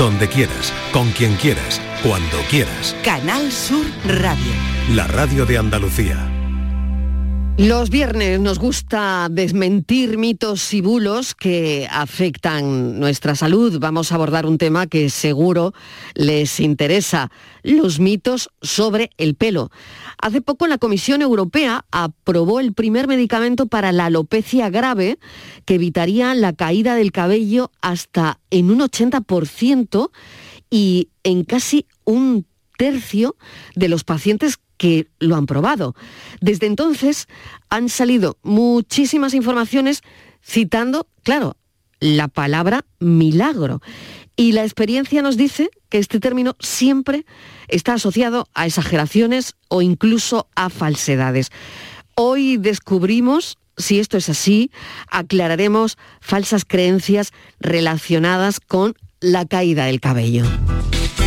donde quieras, con quien quieras, cuando quieras. Canal Sur Radio. La radio de Andalucía. Los viernes nos gusta desmentir mitos y bulos que afectan nuestra salud. Vamos a abordar un tema que seguro les interesa, los mitos sobre el pelo. Hace poco la Comisión Europea aprobó el primer medicamento para la alopecia grave que evitaría la caída del cabello hasta en un 80% y en casi un tercio de los pacientes que lo han probado. Desde entonces han salido muchísimas informaciones citando, claro, la palabra milagro. Y la experiencia nos dice que este término siempre está asociado a exageraciones o incluso a falsedades. Hoy descubrimos si esto es así, aclararemos falsas creencias relacionadas con la caída del cabello.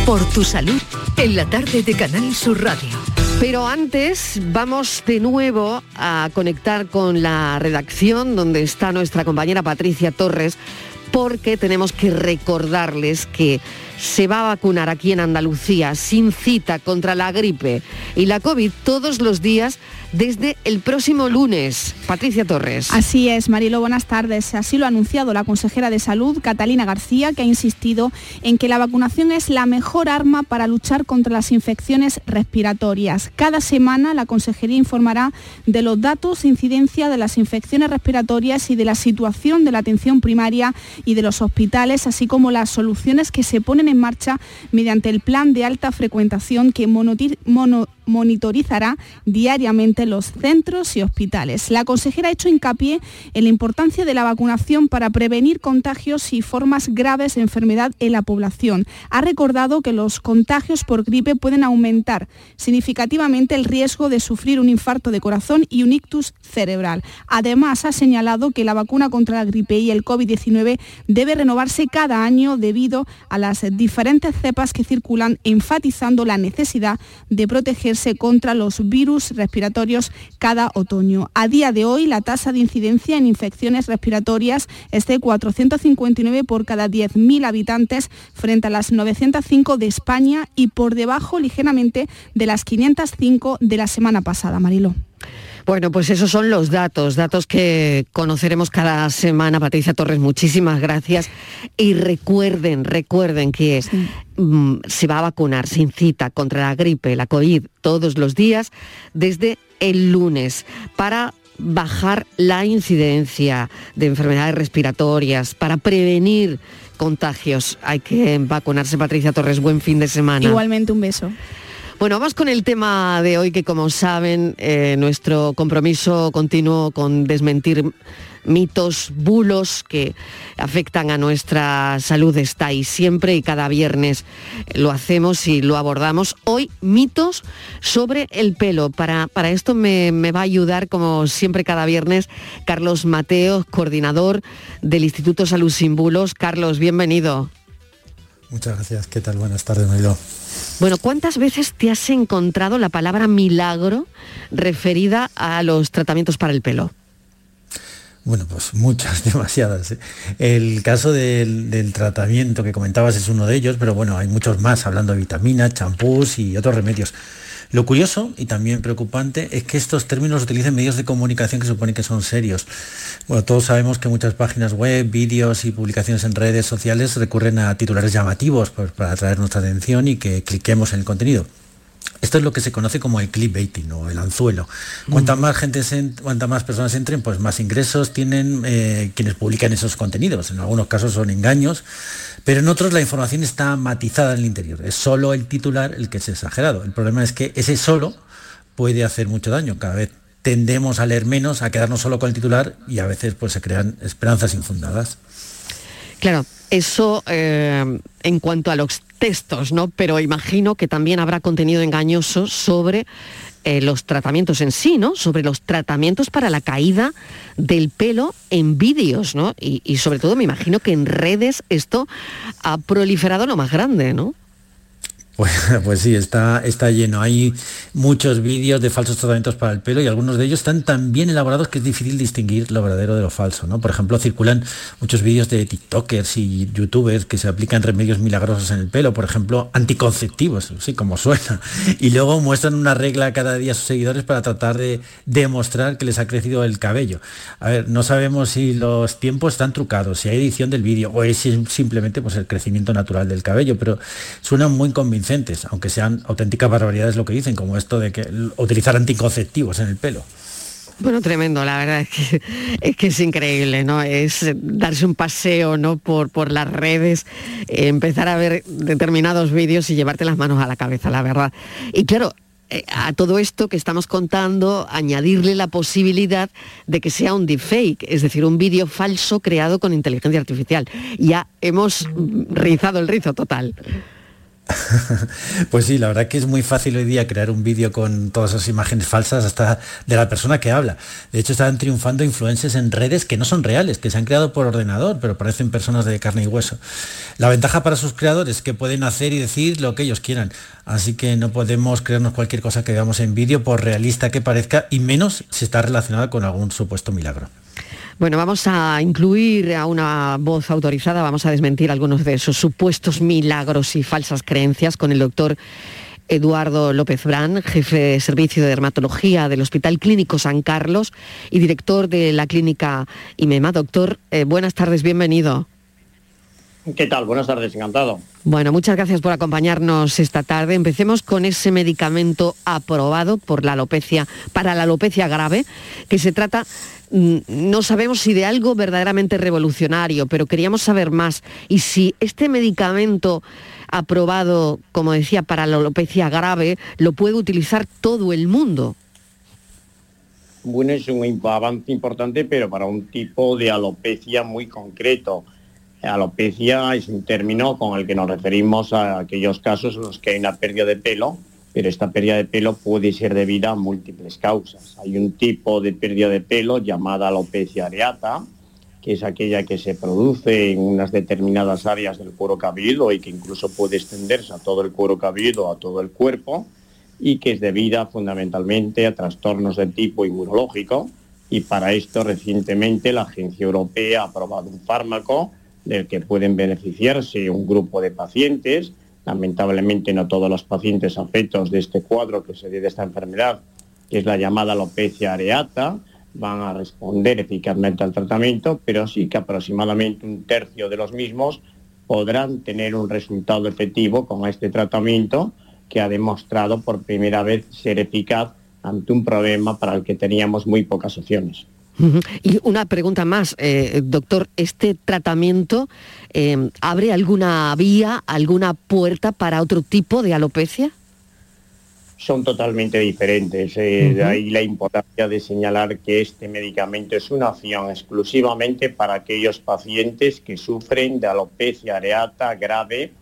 Por tu salud, en la tarde de Canal Sur Radio. Pero antes vamos de nuevo a conectar con la redacción donde está nuestra compañera Patricia Torres porque tenemos que recordarles que se va a vacunar aquí en Andalucía sin cita contra la gripe y la COVID todos los días desde el próximo lunes. Patricia Torres. Así es, Marilo, buenas tardes. Así lo ha anunciado la consejera de Salud, Catalina García, que ha insistido en que la vacunación es la mejor arma para luchar contra las infecciones respiratorias. Cada semana la consejería informará de los datos de incidencia de las infecciones respiratorias y de la situación de la atención primaria y de los hospitales, así como las soluciones que se ponen en marcha mediante el plan de alta frecuentación que monitorizará diariamente los centros y hospitales. La consejera ha hecho hincapié en la importancia de la vacunación para prevenir contagios y formas graves de enfermedad en la población. Ha recordado que los contagios por gripe pueden aumentar significativamente el riesgo de sufrir un infarto de corazón y un ictus cerebral. Además, ha señalado que la vacuna contra la gripe y el COVID-19 debe renovarse cada año debido a las diferentes cepas que circulan, enfatizando la necesidad de protegerse contra los virus respiratorios cada otoño. A día de hoy, la tasa de incidencia en infecciones respiratorias es de 459 por cada 10.000 habitantes frente a las 905 de España y por debajo ligeramente de las 505 de la semana pasada, Marilo. Bueno, pues esos son los datos, datos que conoceremos cada semana. Patricia Torres, muchísimas gracias. Y recuerden, recuerden que mm, se va a vacunar sin cita contra la gripe, la COVID, todos los días desde el lunes para bajar la incidencia de enfermedades respiratorias, para prevenir contagios. Hay que vacunarse, Patricia Torres. Buen fin de semana. Igualmente un beso. Bueno, vamos con el tema de hoy que como saben, eh, nuestro compromiso continuo con desmentir mitos, bulos que afectan a nuestra salud está ahí siempre y cada viernes lo hacemos y lo abordamos. Hoy mitos sobre el pelo. Para, para esto me, me va a ayudar, como siempre cada viernes, Carlos Mateos, coordinador del Instituto Salud Sin Bulos. Carlos, bienvenido. Muchas gracias. ¿Qué tal? Buenas tardes, Marido. Bueno, ¿cuántas veces te has encontrado la palabra milagro referida a los tratamientos para el pelo? Bueno, pues muchas, demasiadas. ¿eh? El caso del, del, tratamiento que comentabas es uno de ellos, pero bueno, hay muchos más, hablando de vitaminas, champús y otros remedios. Lo curioso y también preocupante es que estos términos utilizan medios de comunicación que supone que son serios. Bueno, todos sabemos que muchas páginas web, vídeos y publicaciones en redes sociales recurren a titulares llamativos pues, para atraer nuestra atención y que cliquemos en el contenido. Esto es lo que se conoce como el clickbaiting o el anzuelo. Cuanta más gente, cuanta más personas entren, pues más ingresos tienen eh, quienes publican esos contenidos. En algunos casos son engaños, pero en otros la información está matizada en el interior. Es solo el titular el que es exagerado. El problema es que ese solo puede hacer mucho daño. Cada vez tendemos a leer menos, a quedarnos solo con el titular y a veces pues se crean esperanzas infundadas. Claro, eso eh, en cuanto a los textos, ¿no? Pero imagino que también habrá contenido engañoso sobre eh, los tratamientos en sí, ¿no? Sobre los tratamientos para la caída del pelo en vídeos, ¿no? Y, y, sobre todo me imagino que en redes esto ha proliferado lo más grande, ¿no? Pues, pues, sí, está, está lleno. Hay muchos vídeos de falsos tratamientos para el pelo y algunos de ellos están tan bien elaborados que es difícil distinguir lo verdadero de lo falso. ¿no? Por ejemplo, circulan muchos vídeos de TikTokers y YouTubers que se aplican remedios milagrosos en el pelo, por ejemplo, anticonceptivos, sí, como suena. Y luego muestran una regla cada día a sus seguidores para tratar de demostrar que les ha crecido el cabello. A ver, no sabemos si los tiempos están trucados, si hay edición del vídeo o es simplemente pues, el crecimiento natural del cabello, pero suenan muy aunque sean auténticas barbaridades lo que dicen, como esto de que utilizar anticonceptivos en el pelo. Bueno, tremendo, la verdad es que, es increíble, ¿no? Es darse un paseo, ¿no? Por, por las redes, empezar a ver determinados vídeos y llevarte las manos a la cabeza, la verdad. Y claro, eh, a todo esto que estamos contando, añadirle la posibilidad de que sea un deepfake, es decir, un vídeo falso creado con inteligencia artificial. Ya hemos rizado el rizo total. Pues sí, la verdad que es muy fácil hoy día crear un vídeo con todas esas imágenes falsas hasta de la persona que habla. De hecho, están triunfando influencers en redes que no son reales, que se han creado por ordenador, pero parecen personas de carne y hueso. La ventaja para sus creadores es que pueden hacer y decir lo que ellos quieran. Así que no podemos creernos cualquier cosa que veamos en vídeo, por realista que parezca, y menos si está relacionada con algún supuesto milagro. Bueno, vamos a incluir a una voz autorizada, vamos a desmentir algunos de esos supuestos milagros y falsas creencias con el doctor Eduardo López Brán, jefe de servicio de dermatología del Hospital Clínico San Carlos y director de la clínica IMEMA. Doctor, eh, buenas tardes, bienvenido. ¿Qué tal? Buenas tardes, encantado. Bueno, muchas gracias por acompañarnos esta tarde. Empecemos con ese medicamento aprobado por la alopecia, para la alopecia grave, que se trata Mm, no sabemos si de algo verdaderamente revolucionario, pero queríamos saber más. Y si este medicamento aprobado, como decía, para la alopecia grave, lo puede utilizar todo el mundo. Bueno, es un avance importante, pero para un tipo de alopecia muy concreto. Alopecia es un término con el que nos referimos a aquellos casos en los que hay una pérdida de pelo pero esta pérdida de pelo puede ser debida a múltiples causas. Hay un tipo de pérdida de pelo llamada alopecia areata, que es aquella que se produce en unas determinadas áreas del cuero cabelludo y que incluso puede extenderse a todo el cuero cabelludo, a todo el cuerpo, y que es debida fundamentalmente a trastornos de tipo inmunológico. Y para esto recientemente la Agencia Europea ha aprobado un fármaco del que pueden beneficiarse un grupo de pacientes Lamentablemente no todos los pacientes afectos de este cuadro que se de esta enfermedad, que es la llamada alopecia areata, van a responder eficazmente al tratamiento, pero sí que aproximadamente un tercio de los mismos podrán tener un resultado efectivo con este tratamiento que ha demostrado por primera vez ser eficaz ante un problema para el que teníamos muy pocas opciones. Y una pregunta más, eh, doctor, ¿este tratamiento eh, abre alguna vía, alguna puerta para otro tipo de alopecia? Son totalmente diferentes. Eh, de ahí la importancia de señalar que este medicamento es una opción exclusivamente para aquellos pacientes que sufren de alopecia areata grave,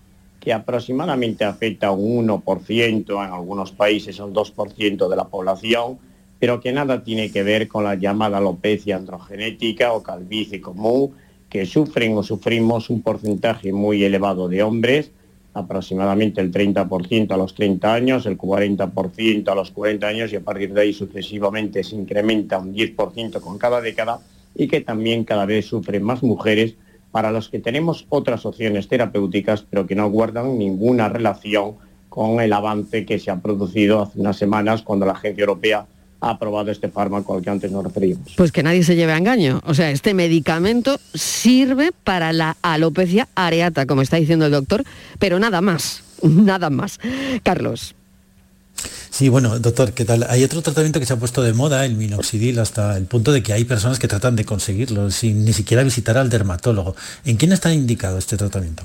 que aproximadamente afecta a un 1%, en algunos países un 2% de la población pero que nada tiene que ver con la llamada alopecia androgenética o calvicie común, que sufren o sufrimos un porcentaje muy elevado de hombres, aproximadamente el 30% a los 30 años, el 40% a los 40 años y a partir de ahí sucesivamente se incrementa un 10% con cada década y que también cada vez sufren más mujeres para los que tenemos otras opciones terapéuticas pero que no guardan ninguna relación con el avance que se ha producido hace unas semanas cuando la Agencia Europea ha aprobado este fármaco al que antes nos referimos. Pues que nadie se lleve a engaño. O sea, este medicamento sirve para la alopecia areata, como está diciendo el doctor, pero nada más, nada más. Carlos. Sí, bueno, doctor, ¿qué tal? Hay otro tratamiento que se ha puesto de moda, el minoxidil, hasta el punto de que hay personas que tratan de conseguirlo sin ni siquiera visitar al dermatólogo. ¿En quién está indicado este tratamiento?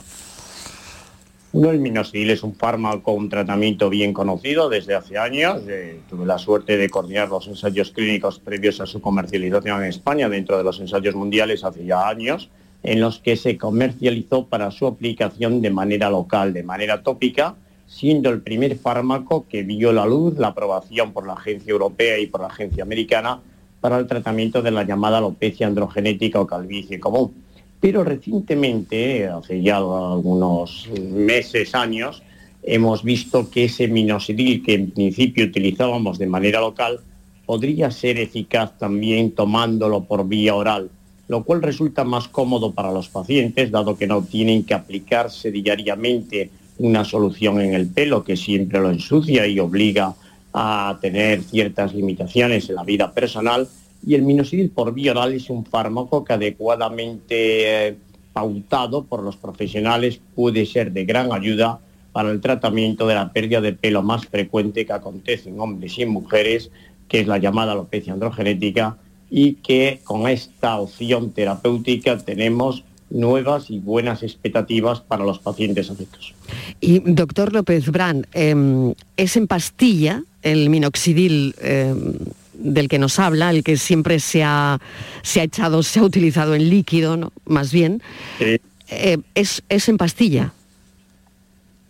El minoxidil es un fármaco, un tratamiento bien conocido desde hace años. Eh, tuve la suerte de coordinar los ensayos clínicos previos a su comercialización en España dentro de los ensayos mundiales hace ya años, en los que se comercializó para su aplicación de manera local, de manera tópica, siendo el primer fármaco que vio la luz, la aprobación por la Agencia Europea y por la Agencia Americana para el tratamiento de la llamada alopecia androgenética o calvicie común pero recientemente, hace ya algunos meses, años, hemos visto que ese minoxidil que en principio utilizábamos de manera local podría ser eficaz también tomándolo por vía oral, lo cual resulta más cómodo para los pacientes, dado que no tienen que aplicarse diariamente una solución en el pelo que siempre lo ensucia y obliga a tener ciertas limitaciones en la vida personal. Y el minoxidil por vía oral es un fármaco que adecuadamente eh, pautado por los profesionales puede ser de gran ayuda para el tratamiento de la pérdida de pelo más frecuente que acontece en hombres y en mujeres que es la llamada alopecia androgenética, y que con esta opción terapéutica tenemos nuevas y buenas expectativas para los pacientes afectos. Y doctor López Brand, em, ¿es en pastilla el minoxidil em, del que nos habla, el que siempre se ha, se ha echado, se ha utilizado en líquido, ¿no? más bien? Eh, ¿es, ¿es, en pastilla?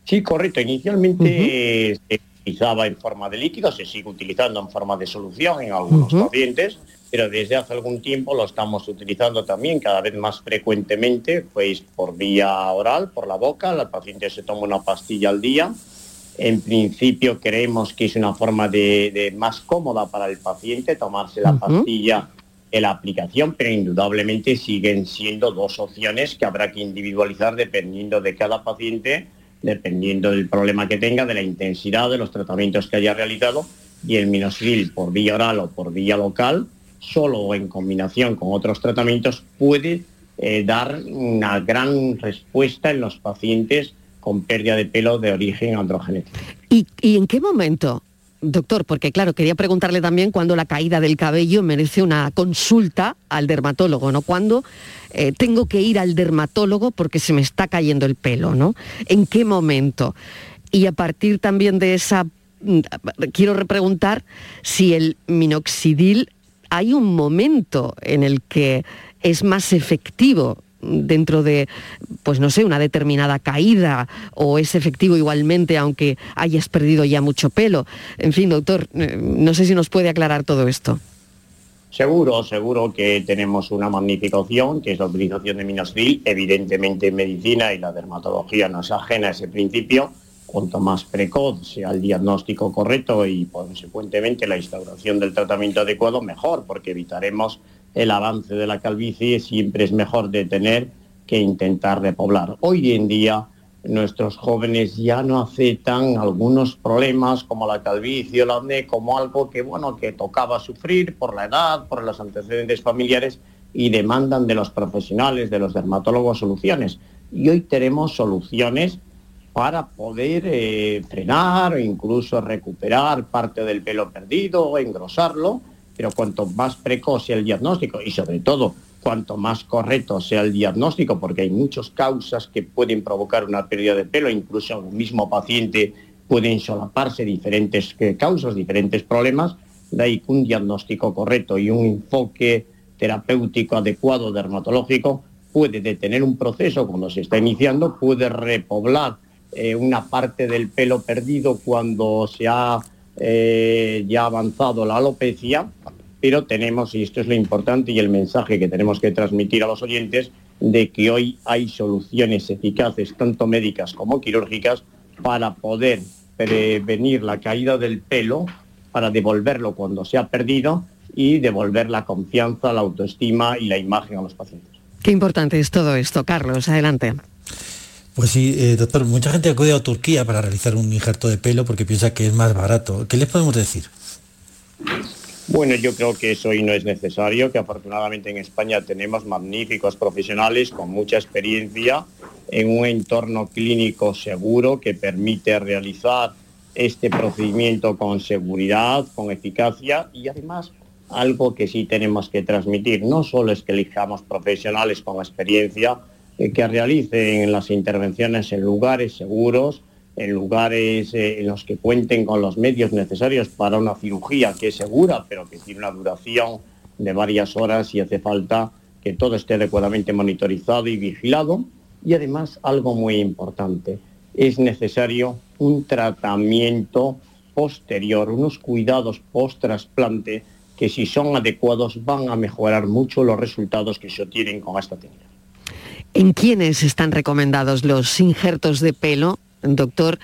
Sí, correcto. Inicialmente utilizaba en forma de líquido, se sigue utilizando en forma de solución en algunos pacientes, pero desde hace algún tiempo lo estamos utilizando también cada vez más frecuentemente, pues por vía oral, por la boca, el paciente se toma una pastilla al día. En principio creemos que es una forma de, más cómoda para el paciente tomarse la pastilla en la aplicación, pero indudablemente siguen siendo dos opciones que habrá que individualizar dependiendo de cada paciente dependiendo del problema que tenga, de la intensidad de los tratamientos que haya realizado, y el minoxidil por vía oral o por vía local, solo o en combinación con otros tratamientos, puede eh, dar una gran respuesta en los pacientes con pérdida de pelo de origen androgenético. ¿Y, ¿Y, en qué momento Doctor, porque claro, quería preguntarle también cuándo la caída del cabello merece una consulta al dermatólogo, ¿no? Cuándo eh, tengo que ir al dermatólogo porque se me está cayendo el pelo, ¿no? ¿En qué momento? Y a partir también de esa, mm, quiero repreguntar si el minoxidil hay un momento en el que es más efectivo dentro de, pues no sé, una determinada caída o es efectivo igualmente aunque hayas perdido ya mucho pelo. En fin, doctor, eh, no sé si nos puede aclarar todo esto. Seguro, seguro que tenemos una magnífica opción, que es la utilización de minoxidil. Evidentemente en medicina y la dermatología no es ajena a ese principio. Cuanto más precoz sea el diagnóstico correcto y consecuentemente la instauración del tratamiento adecuado, mejor, porque evitaremos el avance de la calvicie siempre es mejor detener que intentar repoblar. Hoy en día nuestros jóvenes ya no aceptan algunos problemas como la calvicie o la acné como algo que bueno que tocaba sufrir por la edad, por los antecedentes familiares y demandan de los profesionales, de los dermatólogos soluciones. Y hoy tenemos soluciones para poder eh, frenar o incluso recuperar parte del pelo perdido, o engrosarlo pero cuanto más precoz sea el diagnóstico y sobre todo cuanto más correcto sea el diagnóstico, porque hay muchas causas que pueden provocar una pérdida de pelo, incluso un mismo paciente pueden solaparse diferentes causas, diferentes problemas, de ahí que un diagnóstico correcto y un enfoque terapéutico adecuado dermatológico puede detener un proceso cuando se está iniciando, puede repoblar eh, una parte del pelo perdido cuando se ha eh, ya avanzado la alopecia, pero tenemos, y esto es lo importante y el mensaje que tenemos que transmitir a los oyentes, de que hoy hay soluciones eficaces, tanto médicas como quirúrgicas, para poder prevenir la caída del pelo, para devolverlo cuando se ha perdido y devolver la confianza, la autoestima y la imagen a los pacientes. Qué importante es todo esto. Carlos, adelante. Pues sí, eh, doctor, mucha gente acude a Turquía para realizar un injerto de pelo porque piensa que es más barato. ¿Qué les podemos decir? Bueno, yo creo que eso hoy no es necesario, que afortunadamente en España tenemos magníficos profesionales con mucha experiencia en un entorno clínico seguro que permite realizar este procedimiento con seguridad, con eficacia y además algo que sí tenemos que transmitir, no solo es que elijamos profesionales con experiencia, que realicen las intervenciones en lugares seguros, en lugares eh, en los que cuenten con los medios necesarios para una cirugía que es segura, pero que tiene una duración de varias horas y hace falta que todo esté adecuadamente monitorizado y vigilado. Y además, algo muy importante, es necesario un tratamiento posterior, unos cuidados post-trasplante que si son adecuados van a mejorar mucho los resultados que se obtienen con esta técnica. ¿En quiénes están recomendados los injertos de pelo, doctor?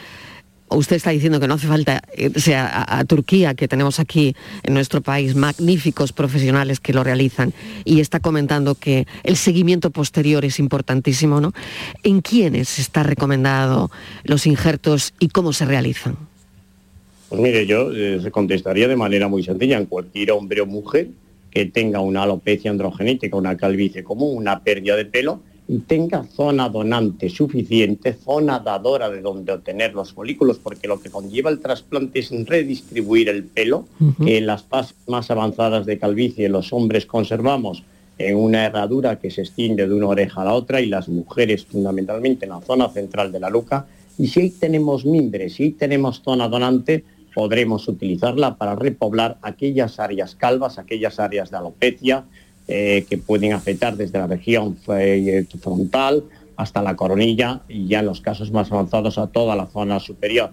usted está diciendo que no hace falta irse a, Turquía, que tenemos aquí en nuestro país magníficos profesionales que lo realizan, y está comentando que el seguimiento posterior es importantísimo, ¿no? ¿En quiénes está recomendado los injertos y cómo se realizan? Pues mire, yo eh, contestaría de manera muy sencilla, en cualquier hombre o mujer que tenga una alopecia androgenética, una calvicie común, una pérdida de pelo, y tenga zona donante suficiente, zona dadora de donde obtener los folículos, porque lo que conlleva el trasplante es redistribuir el pelo, que en las fases más avanzadas de calvicie los hombres conservamos en una herradura que se extiende de una oreja a la otra y las mujeres fundamentalmente en la zona central de la nuca. Y si ahí tenemos mimbre, si ahí tenemos zona donante, podremos utilizarla para repoblar aquellas áreas calvas, aquellas áreas de alopecia, eh, que pueden afectar desde la región eh, frontal hasta la coronilla y ya en los casos más avanzados a toda la zona superior.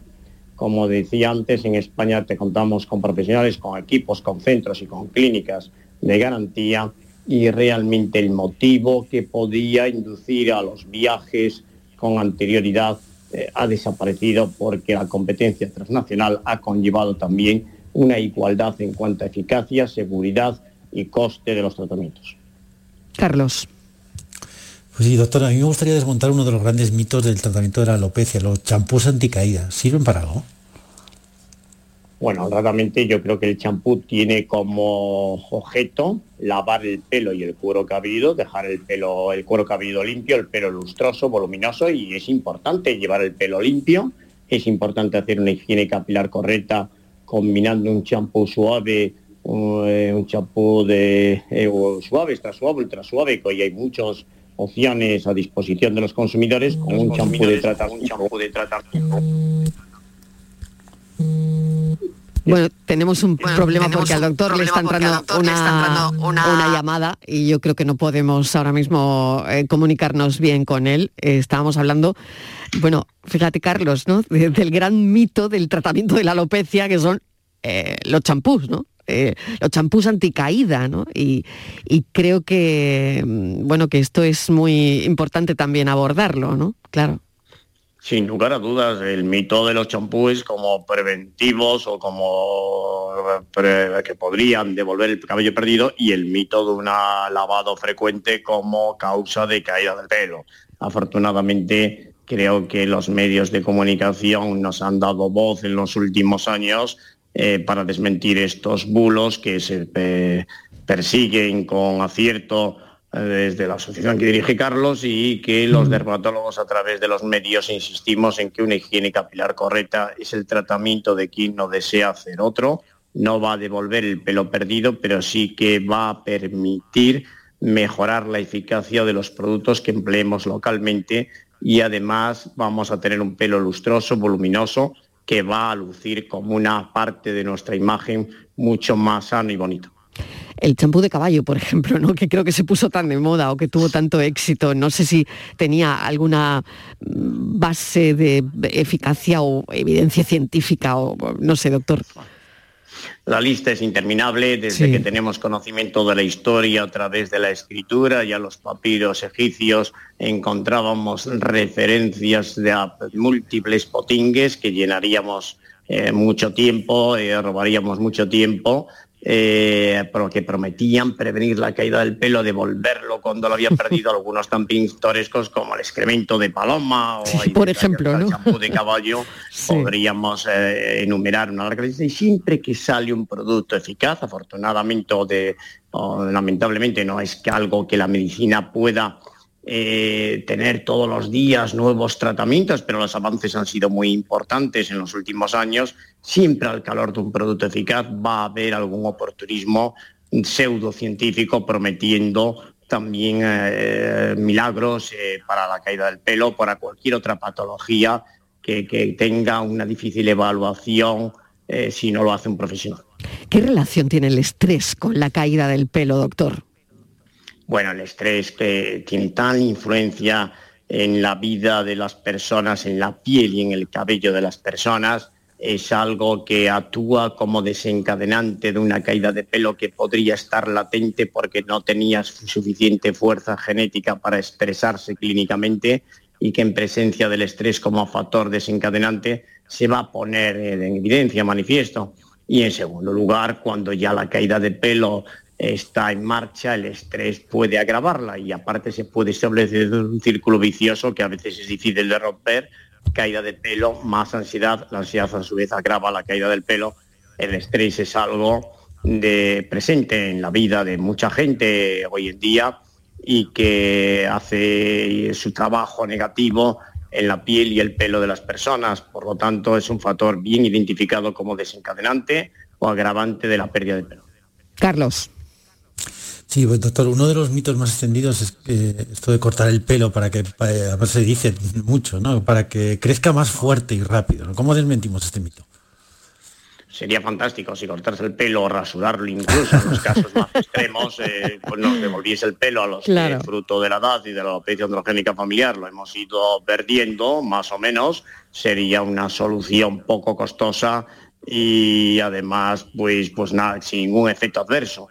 Como decía antes, en España te contamos con profesionales, con equipos, con centros y con clínicas de garantía y realmente el motivo que podía inducir a los viajes con anterioridad eh, ha desaparecido porque la competencia transnacional ha conllevado también una igualdad en cuanto a eficacia, seguridad y coste de los tratamientos. Carlos. Pues sí, doctora, a mí me gustaría desmontar uno de los grandes mitos del tratamiento de la alopecia, los champús anticaídas. ¿Sirven para algo? Bueno, realmente yo creo que el champú tiene como objeto lavar el pelo y el cuero cabelludo, dejar el pelo, el cuero cabelludo limpio, el pelo lustroso, voluminoso y es importante llevar el pelo limpio, es importante hacer una higiene capilar correcta combinando un champú suave un champú de eh, suave, extra suave, ultra suave, que hoy hay muchas opciones a disposición de los consumidores con un champú de tratamiento. Bueno, tenemos un problema porque al doctor le está entrando, una, una... llamada y yo creo que no podemos ahora mismo eh, comunicarnos bien con él. estábamos hablando, bueno, fíjate Carlos, ¿no? del gran mito del tratamiento de la alopecia que son los champús, ¿no? Eh, los champús anticaída, ¿no? Y, creo que, mm, bueno, que esto es muy importante también abordarlo, ¿no? Claro. Sin lugar a dudas, el mito de los champús como preventivos o como que podrían devolver el cabello perdido y el mito de un lavado frecuente como causa de caída del pelo. Afortunadamente, creo que los medios de comunicación nos han dado voz en los últimos años eh, para desmentir estos bulos que se persiguen con acierto eh, desde la asociación que dirige Carlos y que los dermatólogos a través de los medios insistimos en que una higiene capilar correcta es el tratamiento de quien no desea hacer otro. No va a devolver el pelo perdido, pero sí que va a permitir mejorar la eficacia de los productos que empleemos localmente y además vamos a tener un pelo lustroso, voluminoso, que va a lucir como una parte de nuestra imagen mucho más sano y bonito. El champú de caballo, por ejemplo, ¿no? que creo que se puso tan de moda o que tuvo tanto éxito, no sé si tenía alguna base de eficacia o evidencia científica o no sé, doctor. La lista es interminable desde que tenemos conocimiento de la historia a través de la escritura, ya los papiros egipcios encontrábamos referencias de múltiples potingues que llenaríamos eh, mucho tiempo, eh, robaríamos mucho tiempo eh, que prometían prevenir la caída del pelo, devolverlo cuando lo habían perdido, algunos tan pintorescos como el excremento de paloma o por ejemplo, el champú de caballo, podríamos eh, enumerar una larga lista y siempre que sale un producto eficaz, afortunadamente o, de, lamentablemente no es que algo que la medicina pueda eh, tener todos los días nuevos tratamientos, pero los avances han sido muy importantes en los últimos años. Siempre al calor de un producto eficaz va a haber algún oportunismo pseudocientífico prometiendo también eh, milagros eh, para la caída del pelo, para cualquier otra patología que, que tenga una difícil evaluación si no lo hace un profesional. ¿Qué relación tiene el estrés con la caída del pelo, doctor? Bueno, el estrés que tiene tal influencia en la vida de las personas, en la piel y en el cabello de las personas, es algo que actúa como desencadenante de una caída de pelo que podría estar latente porque no tenía suficiente fuerza genética para expresarse clínicamente y que en presencia del estrés como factor desencadenante se va a poner en evidencia, manifiesto. Y en segundo lugar, cuando ya la caída de pelo está en marcha, el estrés puede agravarla y aparte se puede establecer un círculo vicioso que a veces es difícil de romper, caída de pelo, más ansiedad, la ansiedad a su vez agrava la caída del pelo, el estrés es algo de presente en la vida de mucha gente hoy en día y que hace su trabajo negativo en la piel y el pelo de las personas. Por lo tanto, es un factor bien identificado como desencadenante o agravante de la pérdida de pelo. Carlos. Sí, pues, doctor, uno de los mitos más extendidos es esto de cortar el pelo para que, además se dice mucho, ¿no? Para que crezca más fuerte y rápido. ¿Cómo desmentimos este mito? sería fantástico si cortarse el pelo o rasurarlo incluso en los casos más extremos, eh, pues nos devolviese el pelo a los que fruto de la edad y de la alopecia androgénica familiar lo hemos ido perdiendo, más o menos, sería una solución poco costosa y además pues, pues nada, sin ningún efecto adverso.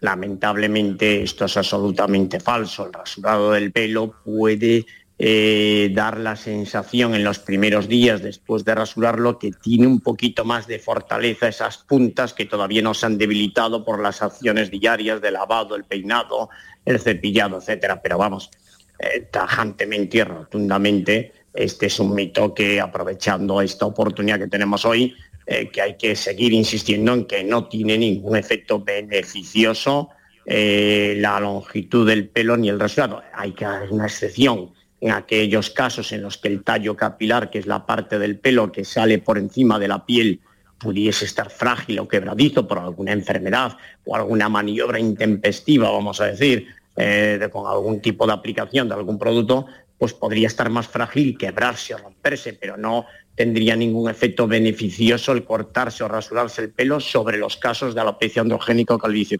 Lamentablemente esto es absolutamente falso. El rasurado del pelo puede eh, dar la sensación en los primeros días después de rasurarlo que tiene un poquito más de fortaleza esas puntas que todavía no se han debilitado por las acciones diarias de lavado, el peinado, el cepillado, etcétera. Pero vamos, eh, tajantemente y rotundamente, este es un mito que aprovechando esta oportunidad que tenemos hoy, eh, que hay que seguir insistiendo en que no tiene ningún efecto beneficioso la longitud del pelo ni el rasurado. Hay que hacer una excepción en aquellos casos en los que el tallo capilar, que es la parte del pelo que sale por encima de la piel, pudiese estar frágil o quebradizo por alguna enfermedad o alguna maniobra intempestiva, vamos a decir, eh, con algún tipo de aplicación de algún producto, pues podría estar más frágil y quebrarse o romperse, pero no tendría ningún efecto beneficioso el cortarse o rasurarse el pelo sobre los casos de alopecia androgénica o calvicie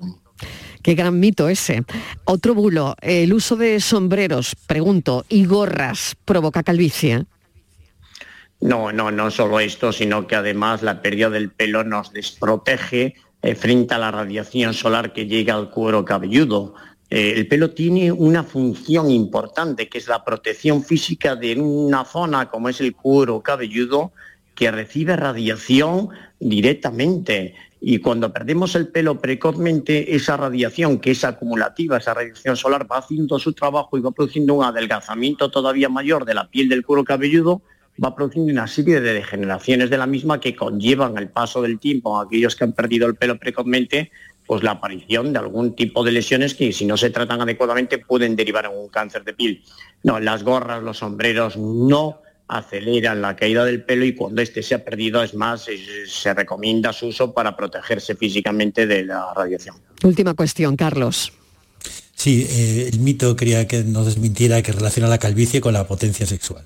Qué gran mito ese. Otro bulo, el uso de sombreros, pregunto, y gorras provoca calvicie. No, no, no solo esto, sino que además la pérdida del pelo nos desprotege eh, frente a la radiación solar que llega al cuero cabelludo. Eh, el pelo tiene una función importante, que es la protección física de una zona como es el cuero cabelludo, que recibe radiación directamente. Y cuando perdemos el pelo precozmente, esa radiación que es acumulativa, esa radiación solar, va haciendo su trabajo y va produciendo un adelgazamiento todavía mayor de la piel del cuero cabelludo, va produciendo una serie de degeneraciones de la misma que conllevan el paso del tiempo a aquellos que han perdido el pelo precozmente, pues la aparición de algún tipo de lesiones que si no se tratan adecuadamente pueden derivar en un cáncer de piel. No, las gorras, los sombreros no aceleran la caída del pelo y cuando este se ha perdido, es más, se recomienda su uso para protegerse físicamente de la radiación. Última cuestión, Carlos. Sí, eh, el mito quería que nos desmintiera que relaciona la calvicie con la potencia sexual.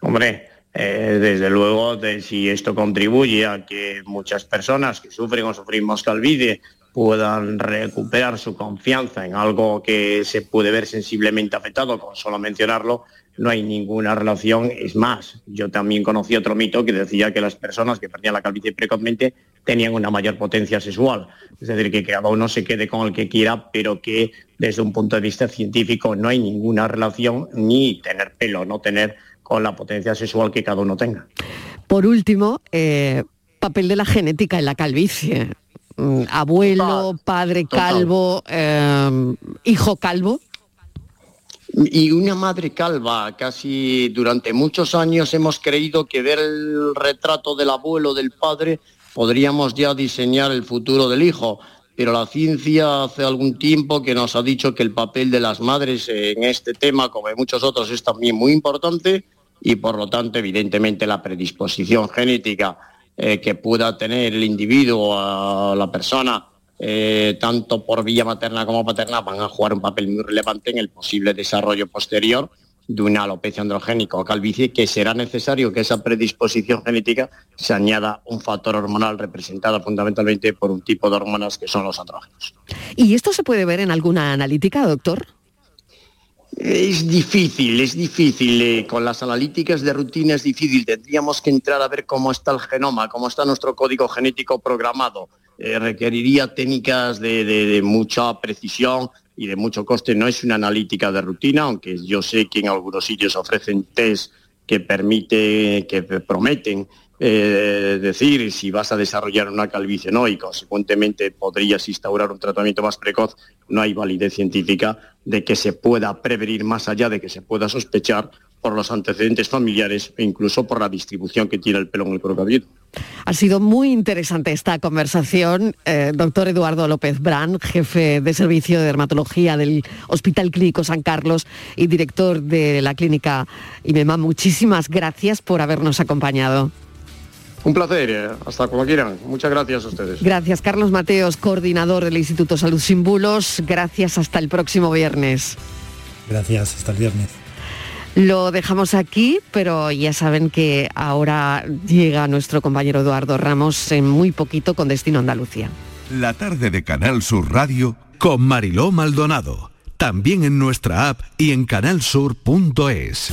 Hombre, eh, desde luego, si esto contribuye a que muchas personas que sufren o sufrimos calvicie puedan recuperar su confianza en algo que se puede ver sensiblemente afectado, con solo mencionarlo, no hay ninguna relación. Es más, yo también conocí otro mito que decía que las personas que perdían la calvicie precozmente tenían una mayor potencia sexual. Es decir, que cada uno se quede con el que quiera, pero que desde un punto de vista científico no hay ninguna relación ni tener pelo, no tener con la potencia sexual que cada uno tenga. Por último, eh, papel de la genética en la calvicie. Mm, abuelo, padre calvo, eh, hijo calvo y una madre calva. Casi durante muchos años hemos creído que ver el retrato del abuelo, del padre, podríamos ya diseñar el futuro del hijo. Pero la ciencia hace algún tiempo que nos ha dicho que el papel de las madres en este tema, como en muchos otros, es también muy importante y por lo tanto, evidentemente, la predisposición genética eh, que pueda tener el individuo a la persona eh, tanto por vía materna como paterna, van a jugar un papel muy relevante en el posible desarrollo posterior de una alopecia androgénica o calvicie, que será necesario que esa predisposición genética se añada un factor hormonal representado fundamentalmente por un tipo de hormonas que son los andrógenos. ¿Y esto se puede ver en alguna analítica, doctor? Es difícil, es difícil. Eh, con las analíticas de rutina es difícil. Tendríamos que entrar a ver cómo está el genoma, cómo está nuestro código genético programado. Eh, requeriría técnicas de, mucha precisión y de mucho coste. No es una analítica de rutina, aunque yo sé que en algunos sitios ofrecen test que permite, que prometen eh, decir si vas a desarrollar una calvicie no y consecuentemente podrías instaurar un tratamiento más precoz, no hay validez científica de que se pueda prevenir más allá de que se pueda sospechar por los antecedentes familiares e incluso por la distribución que tiene el pelo en el cuero Ha sido muy interesante esta conversación. Eh, doctor Eduardo López Brand, jefe de servicio de dermatología del Hospital Clínico San Carlos y director de la clínica IMEMA, muchísimas gracias por habernos acompañado. Un placer, eh, hasta cuando quieran. Muchas gracias a ustedes. Gracias, Carlos Mateos, coordinador del Instituto Salud Sin Bulos. Gracias, hasta el próximo viernes. Gracias, hasta el viernes. Lo dejamos aquí, pero ya saben que ahora llega nuestro compañero Eduardo Ramos en muy poquito con Destino Andalucía. La tarde de Canal Sur Radio con Mariló Maldonado también en nuestra app y en canalsur.es.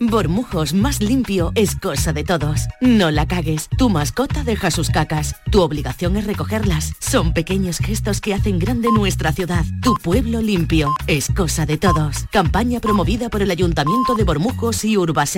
Bormujos más limpio es cosa de todos. No la cagues. Tu mascota deja sus cacas. Tu obligación es recogerlas. Son pequeños gestos que hacen grande nuestra ciudad. Tu pueblo limpio es cosa de todos. Campaña promovida por el Ayuntamiento de Bormujos y Urbase.